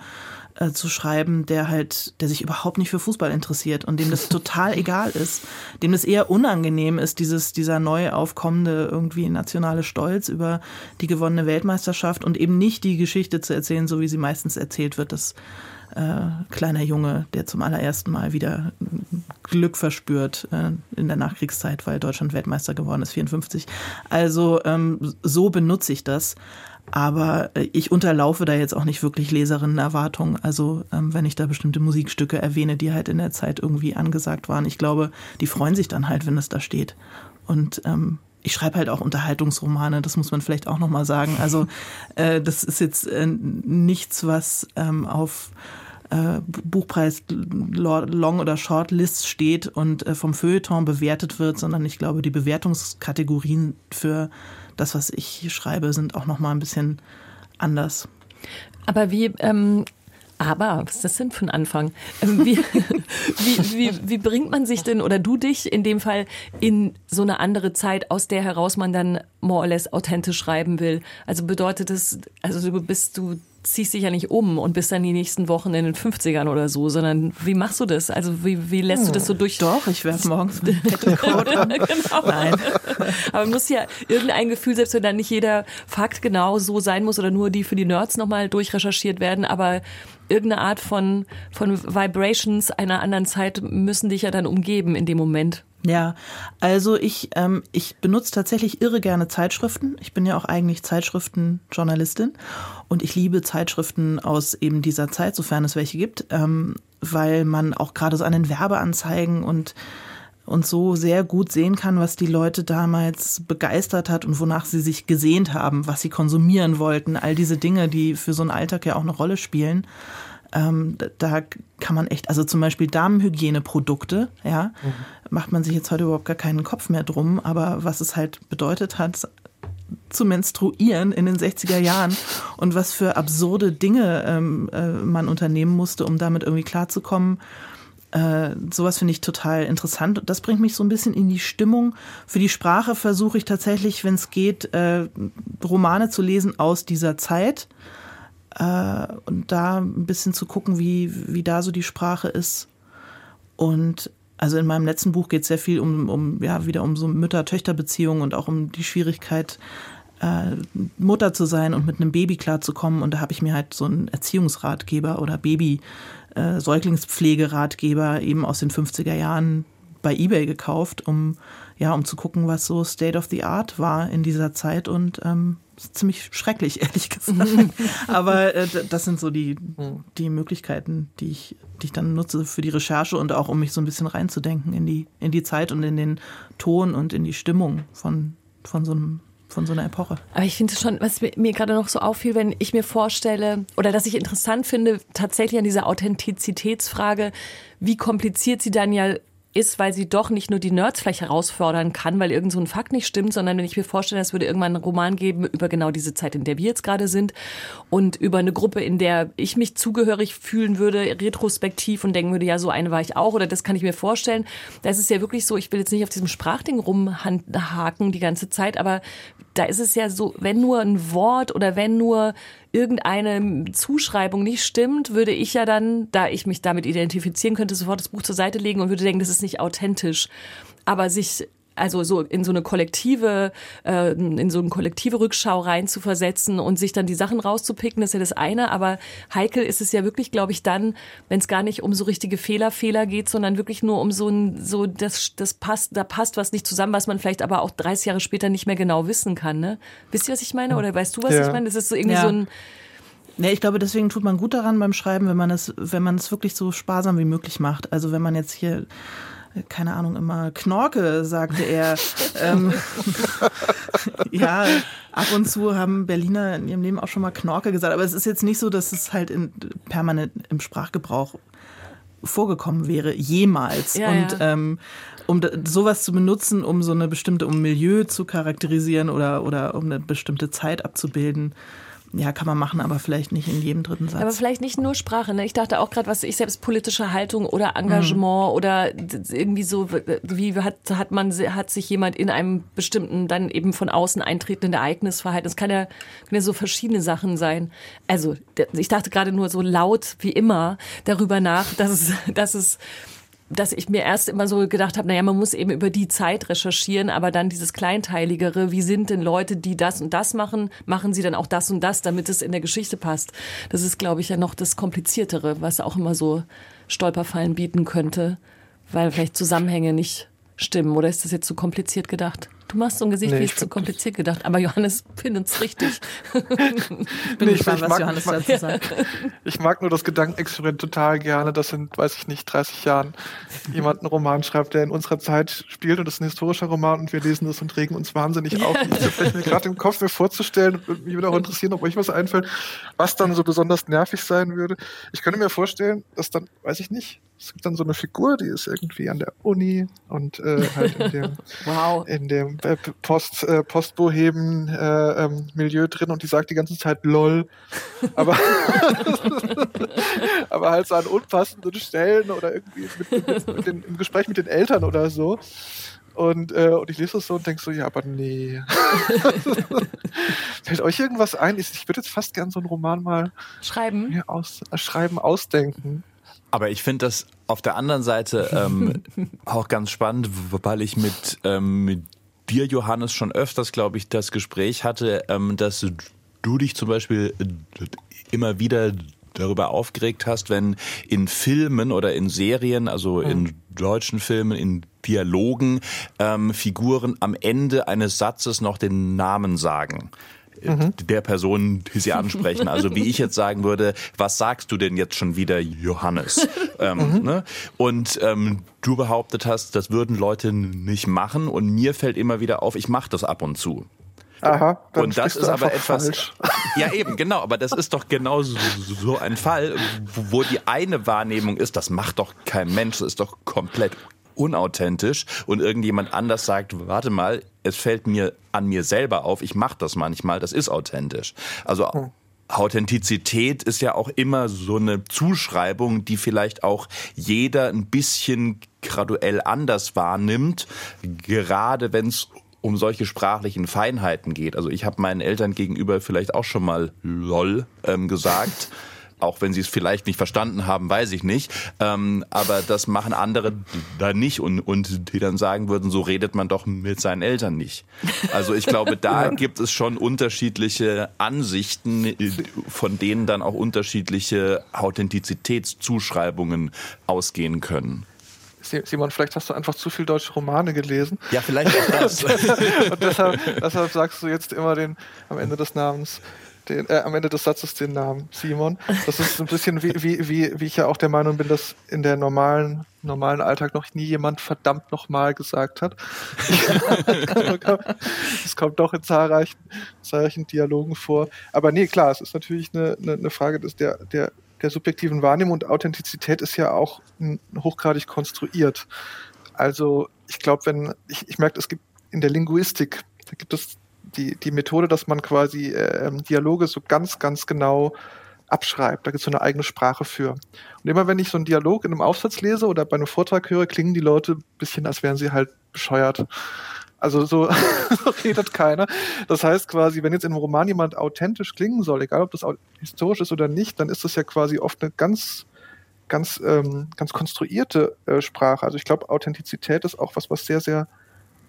äh, zu schreiben, der halt, der sich überhaupt nicht für Fußball interessiert und dem das (laughs) total egal ist, dem das eher unangenehm ist, dieses, dieser neu aufkommende irgendwie nationale Stolz über die gewonnene Weltmeisterschaft und eben nicht die Geschichte zu erzählen, so wie sie meistens erzählt wird, dass äh, kleiner Junge, der zum allerersten Mal wieder Glück verspürt äh, in der Nachkriegszeit, weil Deutschland Weltmeister geworden ist, 54. Also ähm, so benutze ich das. Aber äh, ich unterlaufe da jetzt auch nicht wirklich Leserinnenerwartungen. Also ähm, wenn ich da bestimmte Musikstücke erwähne, die halt in der Zeit irgendwie angesagt waren, ich glaube, die freuen sich dann halt, wenn es da steht. Und ähm, ich schreibe halt auch Unterhaltungsromane, das muss man vielleicht auch nochmal sagen. Also (laughs) äh, das ist jetzt äh, nichts, was ähm, auf äh, Buchpreis Long- oder Shortlist steht und äh, vom Feuilleton bewertet wird, sondern ich glaube, die Bewertungskategorien für das, was ich schreibe, sind auch noch mal ein bisschen anders. Aber wie ähm, aber, was ist das denn für ein Anfang? Ähm, wie, (laughs) wie, wie, wie bringt man sich denn oder du dich in dem Fall in so eine andere Zeit, aus der heraus man dann more or less authentisch schreiben will? Also bedeutet das, also du bist du ziehst dich ja nicht um und bist dann die nächsten Wochen in den 50ern oder so, sondern wie machst du das? Also wie, wie lässt du das so durch? Doch, ich werfe morgens mit (laughs) genau. Nein. (laughs) Aber man muss ja irgendein Gefühl, selbst wenn dann nicht jeder Fakt genau so sein muss oder nur die für die Nerds nochmal durchrecherchiert werden, aber irgendeine Art von, von Vibrations einer anderen Zeit müssen dich ja dann umgeben in dem Moment. Ja, also ich, ähm, ich benutze tatsächlich irre gerne Zeitschriften. Ich bin ja auch eigentlich Zeitschriftenjournalistin und ich liebe Zeitschriften aus eben dieser Zeit, sofern es welche gibt, ähm, weil man auch gerade so an den Werbeanzeigen und und so sehr gut sehen kann, was die Leute damals begeistert hat und wonach sie sich gesehnt haben, was sie konsumieren wollten, all diese Dinge, die für so einen Alltag ja auch eine Rolle spielen. Ähm, da kann man echt, also zum Beispiel Damenhygieneprodukte, ja, mhm. macht man sich jetzt heute überhaupt gar keinen Kopf mehr drum, aber was es halt bedeutet hat, zu menstruieren in den 60er Jahren (laughs) und was für absurde Dinge ähm, äh, man unternehmen musste, um damit irgendwie klarzukommen. Äh, sowas finde ich total interessant. Das bringt mich so ein bisschen in die Stimmung. Für die Sprache versuche ich tatsächlich, wenn es geht, äh, Romane zu lesen aus dieser Zeit äh, und da ein bisschen zu gucken, wie, wie da so die Sprache ist. Und also in meinem letzten Buch geht es sehr viel um, um, ja, wieder um so Mütter-Töchter-Beziehungen und auch um die Schwierigkeit, äh, Mutter zu sein und mit einem Baby klarzukommen. Und da habe ich mir halt so einen Erziehungsratgeber oder Baby, äh, eben aus den 50er Jahren bei eBay gekauft, um ja, um zu gucken, was so State of the Art war in dieser Zeit und ähm, ziemlich schrecklich, (laughs) ehrlich gesagt. Aber äh, das sind so die, die Möglichkeiten, die ich, die ich dann nutze für die Recherche und auch um mich so ein bisschen reinzudenken in die, in die Zeit und in den Ton und in die Stimmung von, von so einem von so einer Epoche. Aber ich finde es schon, was mir gerade noch so auffiel, wenn ich mir vorstelle, oder dass ich interessant finde, tatsächlich an dieser Authentizitätsfrage, wie kompliziert sie dann ja ist, weil sie doch nicht nur die Nerds vielleicht herausfordern kann, weil irgend so ein Fakt nicht stimmt, sondern wenn ich mir vorstelle, es würde irgendwann einen Roman geben über genau diese Zeit, in der wir jetzt gerade sind und über eine Gruppe, in der ich mich zugehörig fühlen würde, retrospektiv und denken würde, ja, so eine war ich auch oder das kann ich mir vorstellen. Da ist ja wirklich so, ich will jetzt nicht auf diesem Sprachding rumhaken die ganze Zeit, aber da ist es ja so, wenn nur ein Wort oder wenn nur irgendeine Zuschreibung nicht stimmt, würde ich ja dann, da ich mich damit identifizieren könnte, sofort das Buch zur Seite legen und würde denken, das ist nicht authentisch. Aber sich also so in so eine kollektive, äh, in so eine kollektive Rückschau rein zu versetzen und sich dann die Sachen rauszupicken, das ist ja das eine. Aber heikel ist es ja wirklich, glaube ich, dann, wenn es gar nicht um so richtige Fehler, Fehler geht, sondern wirklich nur um so ein, so das, das passt, da passt was nicht zusammen, was man vielleicht aber auch 30 Jahre später nicht mehr genau wissen kann. Ne? Wisst ihr, was ich meine? Oder weißt du, was ja. ich meine? Das ist so irgendwie ja. so ein Nee, ich glaube, deswegen tut man gut daran beim Schreiben, wenn man es, wenn man es wirklich so sparsam wie möglich macht. Also wenn man jetzt hier keine Ahnung, immer Knorke, sagte er. ähm, (laughs) ja, ab und zu haben Berliner in ihrem Leben auch schon mal Knorke gesagt, aber es ist jetzt nicht so, dass es halt in, permanent im Sprachgebrauch vorgekommen wäre, jemals. Ja, und ja. Ähm, um sowas zu benutzen, um so eine bestimmte, um Milieu zu charakterisieren oder, oder um eine bestimmte Zeit abzubilden, ja, kann man machen, aber vielleicht nicht in jedem dritten Satz. Aber vielleicht nicht nur Sprache. Ne? Ich dachte auch gerade, was ich selbst politische Haltung oder Engagement mhm. oder irgendwie so, wie hat, hat man hat sich jemand in einem bestimmten dann eben von außen eintretenden Ereignis verhalten. Das kann ja, kann ja so verschiedene Sachen sein. Also ich dachte gerade nur so laut wie immer darüber nach, dass es, dass es dass ich mir erst immer so gedacht habe, naja, man muss eben über die Zeit recherchieren, aber dann dieses Kleinteiligere, wie sind denn Leute, die das und das machen, machen sie dann auch das und das, damit es in der Geschichte passt. Das ist, glaube ich, ja noch das Kompliziertere, was auch immer so Stolperfallen bieten könnte, weil vielleicht Zusammenhänge nicht stimmen. Oder ist das jetzt zu kompliziert gedacht? Du machst so ein Gesicht, nee, wie es zu kompliziert gedacht. Aber Johannes findet es richtig. (laughs) Bin nee, gespannt, was mag, Johannes dazu sagt. (laughs) Ich mag nur das Gedankenexperiment total gerne, dass in, weiß ich nicht, 30 Jahren jemand einen Roman schreibt, der in unserer Zeit spielt und das ist ein historischer Roman und wir lesen das und regen uns wahnsinnig (laughs) auf. Ich habe mir gerade im Kopf mir vorzustellen, mich würde auch interessieren, ob euch was einfällt, was dann so besonders nervig sein würde. Ich könnte mir vorstellen, dass dann, weiß ich nicht, es gibt dann so eine Figur, die ist irgendwie an der Uni und äh, halt in dem, (laughs) wow. in dem äh, Post, äh, Postboheben äh, ähm, Milieu drin und die sagt die ganze Zeit LOL. Aber, (laughs) aber halt so an unpassenden Stellen oder irgendwie mit, mit, mit den, im Gespräch mit den Eltern oder so. Und, äh, und ich lese das so und denke so, ja, aber nee. (laughs) Fällt euch irgendwas ein? Ich würde jetzt fast gern so einen Roman mal schreiben, aus, äh, schreiben ausdenken. Aber ich finde das auf der anderen Seite ähm, (laughs) auch ganz spannend, weil ich mit, ähm, mit dir, Johannes, schon öfters, glaube ich, das Gespräch hatte, ähm, dass du dich zum Beispiel immer wieder darüber aufgeregt hast, wenn in Filmen oder in Serien, also in mhm. deutschen Filmen, in Dialogen, ähm, Figuren am Ende eines Satzes noch den Namen sagen mhm. der Person, die sie ansprechen. Also wie ich jetzt sagen würde, was sagst du denn jetzt schon wieder, Johannes? (laughs) ähm, mhm. ne? Und ähm, du behauptet hast, das würden Leute nicht machen und mir fällt immer wieder auf, ich mache das ab und zu. Aha, und das ist aber etwas. Falsch. (laughs) Ja, eben, genau. Aber das ist doch genau so, so ein Fall, wo die eine Wahrnehmung ist, das macht doch kein Mensch, das ist doch komplett unauthentisch und irgendjemand anders sagt, warte mal, es fällt mir an mir selber auf, ich mache das manchmal, das ist authentisch. Also hm. Authentizität ist ja auch immer so eine Zuschreibung, die vielleicht auch jeder ein bisschen graduell anders wahrnimmt, gerade wenn es um solche sprachlichen Feinheiten geht. Also ich habe meinen Eltern gegenüber vielleicht auch schon mal lol ähm, gesagt. (laughs) auch wenn sie es vielleicht nicht verstanden haben, weiß ich nicht. Ähm, aber das machen andere da nicht und, und die dann sagen würden, so redet man doch mit seinen Eltern nicht. Also ich glaube, (laughs) da ja. gibt es schon unterschiedliche Ansichten, von denen dann auch unterschiedliche Authentizitätszuschreibungen ausgehen können. Simon, vielleicht hast du einfach zu viel deutsche Romane gelesen. Ja, vielleicht auch das. (laughs) und deshalb, deshalb sagst du jetzt immer den am Ende des Namens den, äh, am Ende des Satzes den Namen Simon. Das ist ein bisschen wie, wie, wie, wie ich ja auch der Meinung bin, dass in der normalen, normalen Alltag noch nie jemand verdammt nochmal gesagt hat. (laughs) Es kommt doch in zahlreichen, zahlreichen Dialogen vor. Aber nee, klar, es ist natürlich eine, eine, eine Frage des, der, der, der subjektiven Wahrnehmung und Authentizität ist ja auch hochgradig konstruiert. Also ich glaube, wenn, ich, ich merke, es gibt in der Linguistik, da gibt es die, die Methode, dass man quasi äh, Dialoge so ganz, ganz genau abschreibt. Da gibt es so eine eigene Sprache für. Und immer wenn ich so einen Dialog in einem Aufsatz lese oder bei einem Vortrag höre, klingen die Leute ein bisschen, als wären sie halt bescheuert. Also (laughs) so redet keiner. Das heißt quasi, wenn jetzt in einem Roman jemand authentisch klingen soll, egal ob das historisch ist oder nicht, dann ist das ja quasi oft eine ganz ganz ähm, ganz konstruierte äh, Sprache. Also ich glaube, Authentizität ist auch was, was sehr sehr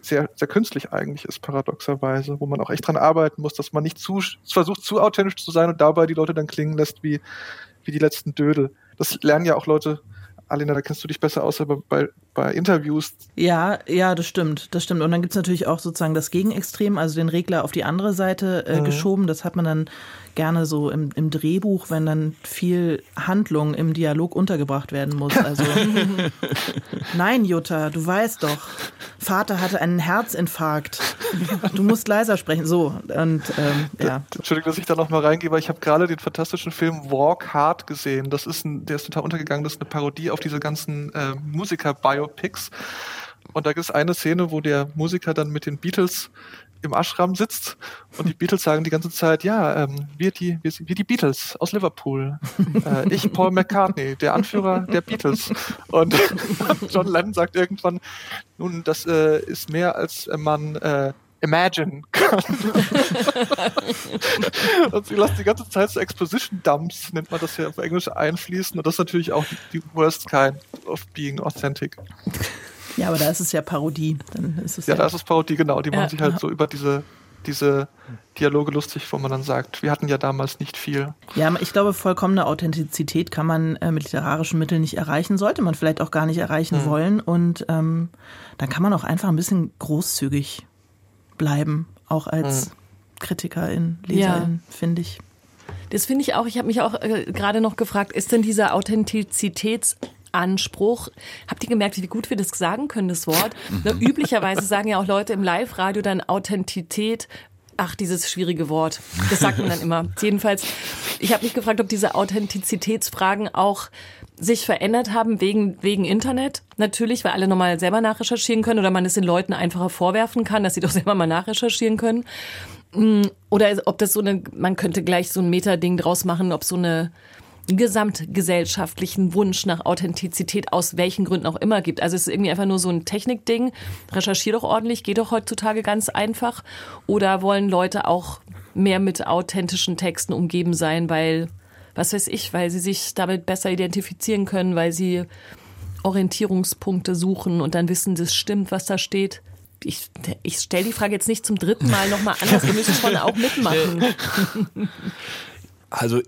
sehr, sehr künstlich eigentlich ist, paradoxerweise, wo man auch echt dran arbeiten muss, dass man nicht zu, versucht, zu authentisch zu sein und dabei die Leute dann klingen lässt wie, wie die letzten Dödel. Das lernen ja auch Leute, Alina, da kennst du dich besser aus, aber bei, bei Interviews. Ja, ja, das stimmt, das stimmt. Und dann gibt es natürlich auch sozusagen das Gegenextrem, also den Regler auf die andere Seite äh, mhm. geschoben. Das hat man dann gerne so im, im Drehbuch, wenn dann viel Handlung im Dialog untergebracht werden muss. (laughs) Also, nein, Jutta, du weißt doch, Vater hatte einen Herzinfarkt. Du musst leiser sprechen. So, und ähm, ja. Entschuldigung, dass ich da nochmal reingehe, aber ich habe gerade den fantastischen Film Walk Hard gesehen. Das ist ein, der ist total untergegangen, das ist eine Parodie auf diese ganzen äh, Musiker-Biopics. Und da gibt es eine Szene, wo der Musiker dann mit den Beatles im Ashram sitzt und die Beatles sagen die ganze Zeit, ja, ähm, wir, die, wir, wir die Beatles aus Liverpool. (laughs) Äh, ich, Paul McCartney, der Anführer der Beatles. Und (laughs) John Lennon sagt irgendwann, nun, das äh, ist mehr, als man äh, imagine kann. (laughs) und sie lassen die ganze Zeit so Exposition Dumps, nennt man das ja auf Englisch, einfließen. Und das ist natürlich auch die, die worst kind of being authentic. Ja, aber da ist es ja Parodie. Dann ist es ja, ja da ist es Parodie, genau. Die ja, machen sich halt ja. so über diese, diese Dialoge lustig, wo man dann sagt, wir hatten ja damals nicht viel. Ja, ich glaube, vollkommene Authentizität kann man äh, mit literarischen Mitteln nicht erreichen, sollte man vielleicht auch gar nicht erreichen mhm. wollen. Und ähm, dann kann man auch einfach ein bisschen großzügig bleiben, auch als mhm. Kritikerin, Leserin, finde ich. Das finde ich auch. Ich habe mich auch äh, gerade noch gefragt, ist denn dieser Authentizitäts Anspruch. Habt ihr gemerkt, wie gut wir das sagen können, das Wort? Na, üblicherweise sagen ja auch Leute im Live-Radio dann Authentität. Ach, dieses schwierige Wort. Das sagt man dann immer. (laughs) Jedenfalls, ich habe mich gefragt, ob diese Authentizitätsfragen auch sich verändert haben wegen, wegen Internet. Natürlich, weil alle nochmal selber nachrecherchieren können oder man es den Leuten einfacher vorwerfen kann, dass sie doch selber mal nachrecherchieren können. Mm, oder ob das so eine, man könnte gleich so ein Meta-Ding draus machen, ob so eine gesamtgesellschaftlichen Wunsch nach Authentizität aus welchen Gründen auch immer gibt. Also es ist irgendwie einfach nur so ein Technikding. Recherchier doch ordentlich, geht doch heutzutage ganz einfach. Oder wollen Leute auch mehr mit authentischen Texten umgeben sein, weil, was weiß ich, weil sie sich damit besser identifizieren können, weil sie Orientierungspunkte suchen und dann wissen, das stimmt, was da steht. Ich, ich stelle die Frage jetzt nicht zum dritten Mal nochmal anders. Wir müssen schon auch mitmachen. (laughs) Also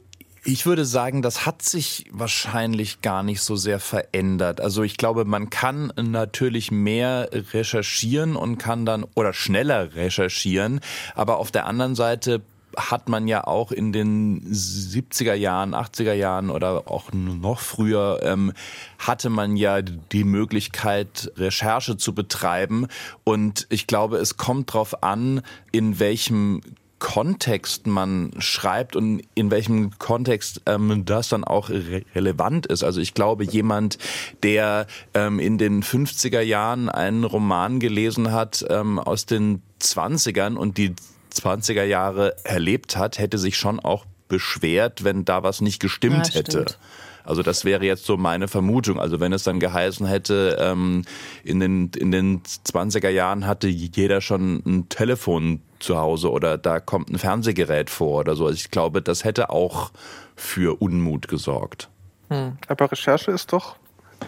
ich würde sagen, das hat sich wahrscheinlich gar nicht so sehr verändert. Also ich glaube, man kann natürlich mehr recherchieren und kann dann oder schneller recherchieren, aber auf der anderen Seite hat man ja auch in den 70er Jahren, 80er Jahren oder auch noch früher, ähm, hatte man ja die Möglichkeit, Recherche zu betreiben. Und ich glaube, es kommt darauf an, in welchem Kontext man schreibt und in welchem Kontext ähm, das dann auch re relevant ist. Also ich glaube, jemand, der ähm, in den 50er Jahren einen Roman gelesen hat ähm, aus den 20ern und die 20er Jahre erlebt hat, hätte sich schon auch beschwert, wenn da was nicht gestimmt ja, hätte. Also das wäre jetzt so meine Vermutung. Also wenn es dann geheißen hätte, ähm, in, den, in den 20er Jahren hatte jeder schon ein Telefon zu Hause oder da kommt ein Fernsehgerät vor oder so. Also ich glaube, das hätte auch für Unmut gesorgt. Hm. Aber Recherche ist doch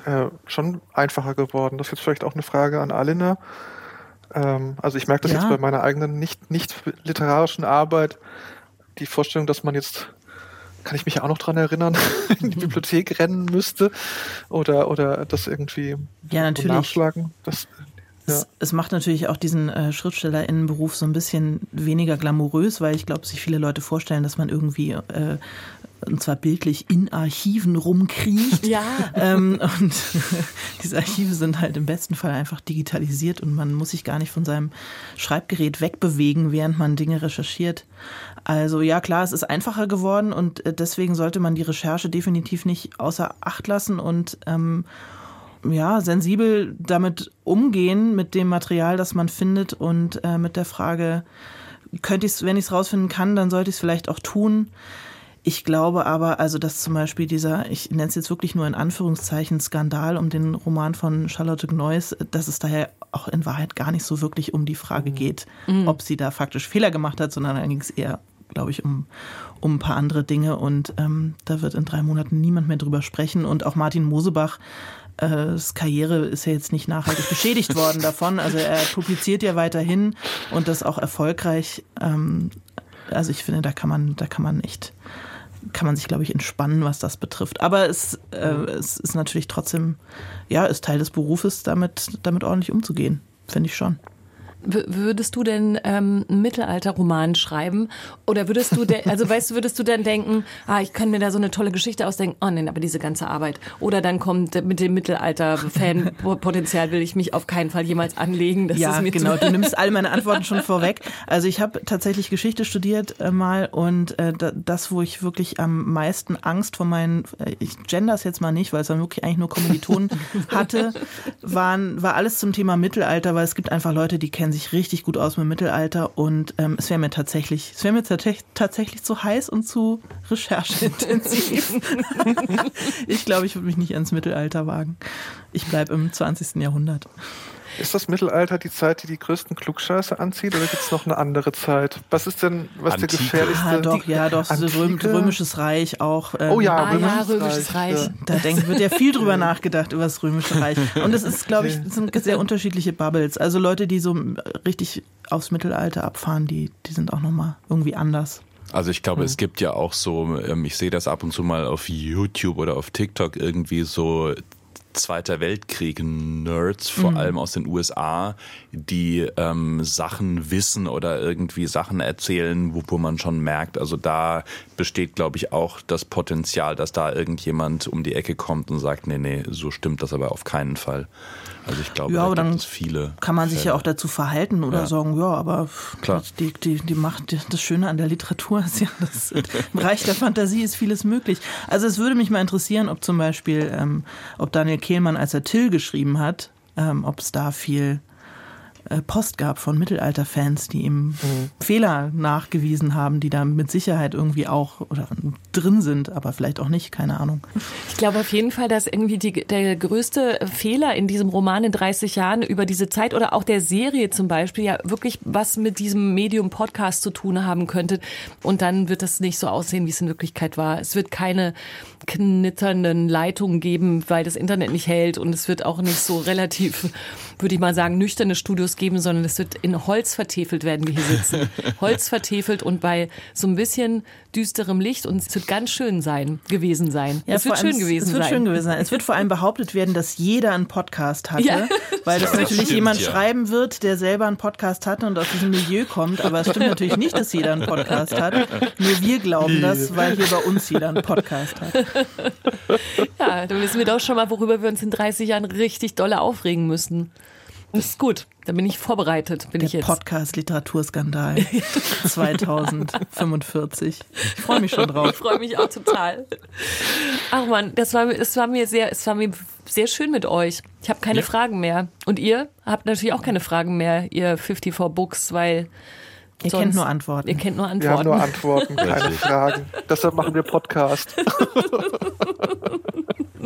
äh, schon einfacher geworden. Das ist jetzt vielleicht auch eine Frage an Alina. Ähm, also ich merke das ja. jetzt bei meiner eigenen nicht, nicht literarischen Arbeit. Die Vorstellung, dass man jetzt kann ich mich ja auch noch dran erinnern, (laughs) in die Bibliothek rennen müsste oder, oder das irgendwie ja, natürlich. nachschlagen. Das. Es, es, macht natürlich auch diesen äh, SchriftstellerInnenberuf so ein bisschen weniger glamourös, weil ich glaube, sich viele Leute vorstellen, dass man irgendwie äh, und zwar bildlich in Archiven rumkriecht. (laughs) Ja. Ähm, und (laughs) diese Archive sind halt im besten Fall einfach digitalisiert und man muss sich gar nicht von seinem Schreibgerät wegbewegen, während man Dinge recherchiert. Also ja, klar, es ist einfacher geworden und äh, deswegen sollte man die Recherche definitiv nicht außer Acht lassen und ähm, ja, sensibel damit umgehen, mit dem Material, das man findet und äh, mit der Frage, könnte ich es, wenn ich es rausfinden kann, dann sollte ich es vielleicht auch tun. Ich glaube aber, also dass zum Beispiel dieser, ich nenne es jetzt wirklich nur in Anführungszeichen, Skandal um den Roman von Charlotte Gneuss, dass es daher auch in Wahrheit gar nicht so wirklich um die Frage mhm. geht, mhm. ob sie da faktisch Fehler gemacht hat, sondern dann ging es eher, glaube ich, um, um ein paar andere Dinge. Und ähm, da wird in drei Monaten niemand mehr drüber sprechen. Und auch Martin Mosebach äh, Karriere ist ja jetzt nicht nachhaltig beschädigt worden (laughs) davon. Also er publiziert ja weiterhin und das auch erfolgreich. Ähm, also ich finde, da kann man, da kann man echt kann man sich, glaube ich, entspannen, was das betrifft. Aber es, äh, es ist natürlich trotzdem, ja, ist Teil des Berufes, damit, damit ordentlich umzugehen, finde ich schon. Würdest du denn ähm, einen Mittelalterroman schreiben? Oder würdest du, (laughs) also weißt du, würdest du dann denken, ah, ich kann mir da so eine tolle Geschichte ausdenken, oh nein, aber diese ganze Arbeit. Oder dann kommt mit dem Mittelalter-Fan-Potenzial will ich mich auf keinen Fall jemals anlegen. Das ja, genau, du (laughs) nimmst all meine Antworten schon vorweg. Also ich habe tatsächlich Geschichte studiert äh, mal und äh, das, wo ich wirklich am meisten Angst vor meinen, äh, ich gender es jetzt mal nicht, weil es dann wirklich eigentlich nur Kommilitonen (laughs) hatte, waren, war alles zum Thema Mittelalter, weil es gibt einfach Leute, die kennen kennen sich richtig gut aus mit Mittelalter und ähm, es wäre mir tatsächlich, es wäre mir tatsächlich zu heiß und zu rechercheintensiv. (laughs) ich glaube, ich würde mich nicht ans Mittelalter wagen. Ich bleibe im 20. Jahrhundert. Ist das Mittelalter die Zeit, die die größten Klugscheiße anzieht, oder gibt es noch eine andere Zeit? Was ist denn, was Antike. der gefährlichste? Ah, doch, ja, doch, Antike? Römisches Reich auch. Ähm, oh ja, ah, Römisches, ja, Römisches Reich. Reich. Da denk, wird ja viel drüber (laughs) nachgedacht über das Römische Reich. Und es ist, glaube ich, sind sehr unterschiedliche Bubbles. Also Leute, die so richtig aufs Mittelalter abfahren, die, die sind auch nochmal irgendwie anders. Also ich glaube, mhm. es gibt ja auch so, ähm, ich sehe das ab und zu mal auf YouTube oder auf TikTok irgendwie so Zweiter Weltkrieg-Nerds, vor mhm. allem aus den USA, die ähm, Sachen wissen oder irgendwie Sachen erzählen, wo, wo man schon merkt, also da besteht, glaube ich, auch das Potenzial, dass da irgendjemand um die Ecke kommt und sagt, nee, nee, so stimmt das aber auf keinen Fall. Also ich glaube, ja, aber da dann viele. Kann man sich Fälle. ja auch dazu verhalten oder ja. sagen, ja, aber Klar. Die, die, die Macht, das Schöne an der Literatur ist ja, das, im Reich der Fantasie ist vieles möglich. Also es würde mich mal interessieren, ob zum Beispiel, ähm, ob Daniel Kehlmann, als er Till geschrieben hat, ähm, ob es da viel äh, Post gab von Mittelalter-Fans, die ihm mhm. Fehler nachgewiesen haben, die da mit Sicherheit irgendwie auch oder drin sind, aber vielleicht auch nicht, keine Ahnung. Ich glaube auf jeden Fall, dass irgendwie die, der größte Fehler in diesem Roman in 30 Jahren über diese Zeit oder auch der Serie zum Beispiel ja wirklich was mit diesem Medium Podcast zu tun haben könnte. Und dann wird das nicht so aussehen, wie es in Wirklichkeit war. Es wird keine knitternden Leitungen geben, weil das Internet nicht hält und es wird auch nicht so relativ, würde ich mal sagen, nüchterne Studios geben, sondern es wird in Holz vertefelt werden wir hier sitzen. (laughs) Holz vertefelt und bei so ein bisschen düsterem Licht und es wird ganz schön sein, gewesen sein. Ja, es wird schön gewesen sein. Es wird sein. schön gewesen sein. Es wird vor allem behauptet werden, dass jeder einen Podcast hatte, ja. weil das, das natürlich stimmt, jemand ja. schreiben wird, der selber einen Podcast hatte und aus diesem Milieu kommt. Aber es stimmt natürlich nicht, dass jeder einen Podcast hat. Nur wir glauben das, weil hier bei uns jeder einen Podcast hat. Ja, dann wissen wir doch schon mal, worüber wir uns in 30 Jahren richtig dolle aufregen müssen. Das ist gut. Da bin ich vorbereitet. Bin Der ich jetzt. Podcast Literaturskandal 2045. (laughs) Ich freue mich schon drauf. Ich freue mich auch total. Ach man, das war, es war mir sehr, es war mir sehr schön mit euch. Ich habe keine ja. Fragen mehr. Und ihr habt natürlich auch keine Fragen mehr, ihr 54 Books, weil Ihr Sonst, kennt nur Antworten. Ihr kennt nur Antworten. Wir haben nur Antworten, keine Fragen. Deshalb machen wir Podcast. (laughs)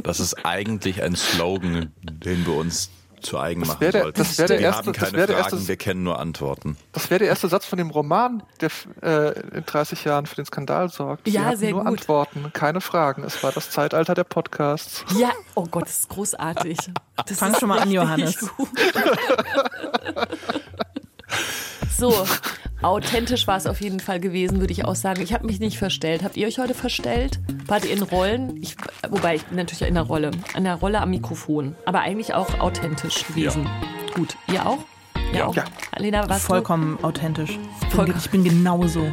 Das ist eigentlich ein Slogan, den wir uns zu eigen Das machen der- sollten. das der wir erste- haben keine Fragen, erste- wir kennen nur Antworten. Das wäre der erste Satz von dem Roman, der äh, in 30 Jahren für den Skandal sorgt. Sie Ja, hatten sehr nur gut. Antworten, keine Fragen. Es war das Zeitalter der Podcasts. Ja, oh Gott, das ist großartig. Das Fang ist schon mal an, Johannes. (laughs) (laughs) So, authentisch war es auf jeden Fall gewesen, würde ich auch sagen. Ich habe mich nicht verstellt. Habt ihr euch heute verstellt? Wart ihr in Rollen? Ich, wobei, ich bin natürlich in einer Rolle. In einer Rolle am Mikrofon. Aber eigentlich auch authentisch gewesen. Gut, ihr auch? Ja. auch? Ja. Alena, was Vollkommen authentisch. Ich bin, Vollkommen. ich bin genauso. (laughs) (laughs)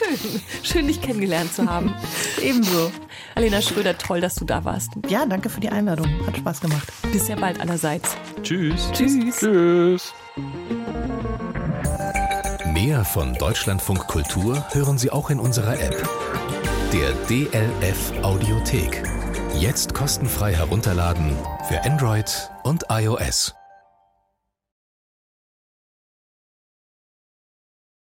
Schön, schön dich kennengelernt zu haben. (laughs) Ebenso. Alena Schröder, toll, dass du da warst. Ja, danke für die Einladung. Hat Spaß gemacht. Bis ja bald allerseits. Tschüss. Tschüss. Tschüss. Mehr von Deutschlandfunk Kultur hören Sie auch in unserer App. Der DLF Audiothek. Jetzt kostenfrei herunterladen für Android und iOS.